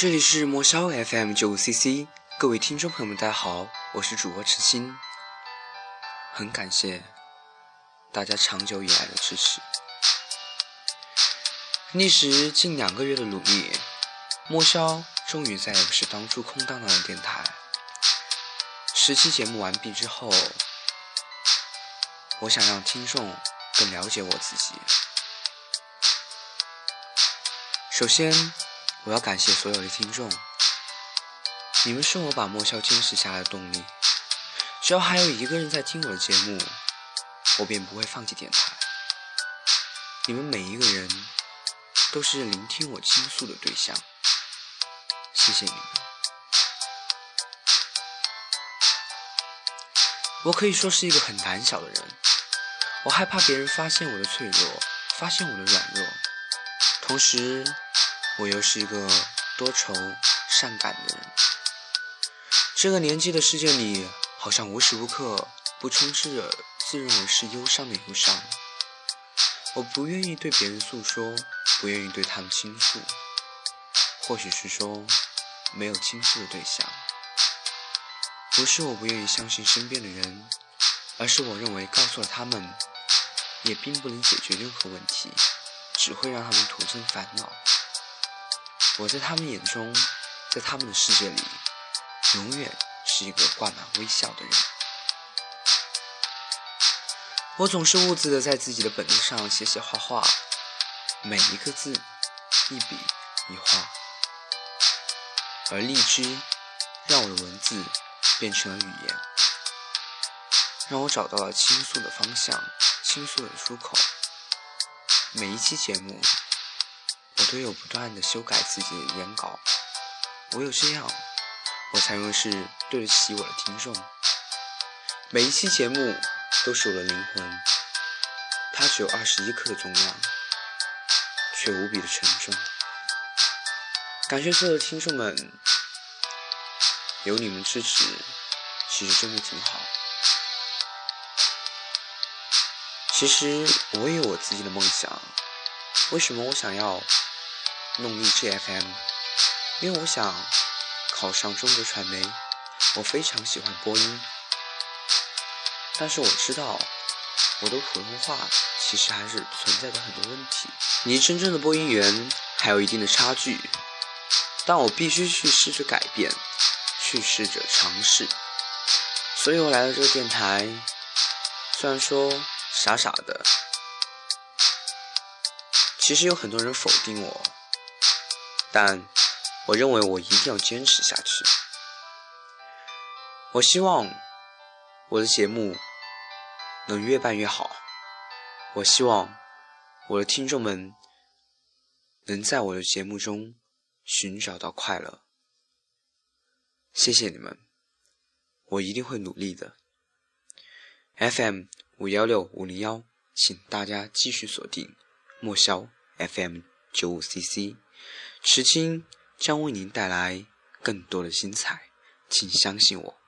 这里是魔霄 FM 九五 CC，各位听众朋友们，大家好，我是主播池心，很感谢大家长久以来的支持。历时近两个月的努力，魔霄终于再也不是当初空荡荡的电台。十期节目完毕之后，我想让听众更了解我自己。首先。我要感谢所有的听众，你们是我把莫笑坚持下来的动力。只要还有一个人在听我的节目，我便不会放弃电台。你们每一个人都是聆听我倾诉的对象，谢谢你们。我可以说是一个很胆小的人，我害怕别人发现我的脆弱，发现我的软弱，同时。我又是一个多愁善感的人，这个年纪的世界里，好像无时无刻不充斥着自认为是忧伤的忧伤。我不愿意对别人诉说，不愿意对他们倾诉，或许是说没有倾诉的对象。不是我不愿意相信身边的人，而是我认为告诉了他们，也并不能解决任何问题，只会让他们徒增烦恼。我在他们眼中，在他们的世界里，永远是一个挂满微笑的人。我总是兀自的在自己的本子上写写画画，每一个字，一笔一画。而荔枝让我的文字变成了语言，让我找到了倾诉的方向，倾诉的出口。每一期节目。我都有不断的修改自己的原稿，唯有这样，我才能是对得起我的听众。每一期节目都是我的灵魂，它只有二十一克的重量，却无比的沉重。感谢所有的听众们，有你们支持，其实真的挺好。其实我也有我自己的梦想，为什么我想要？弄荔枝 FM，因为我想考上中国传媒，我非常喜欢播音，但是我知道我的普通话其实还是存在着很多问题，离真正的播音员还有一定的差距，但我必须去试着改变，去试着尝试，所以我来到这个电台，虽然说傻傻的，其实有很多人否定我。但我认为我一定要坚持下去。我希望我的节目能越办越好。我希望我的听众们能在我的节目中寻找到快乐。谢谢你们，我一定会努力的。FM 五幺六五零幺，请大家继续锁定莫萧 FM 九五 CC。池青将为您带来更多的精彩，请相信我。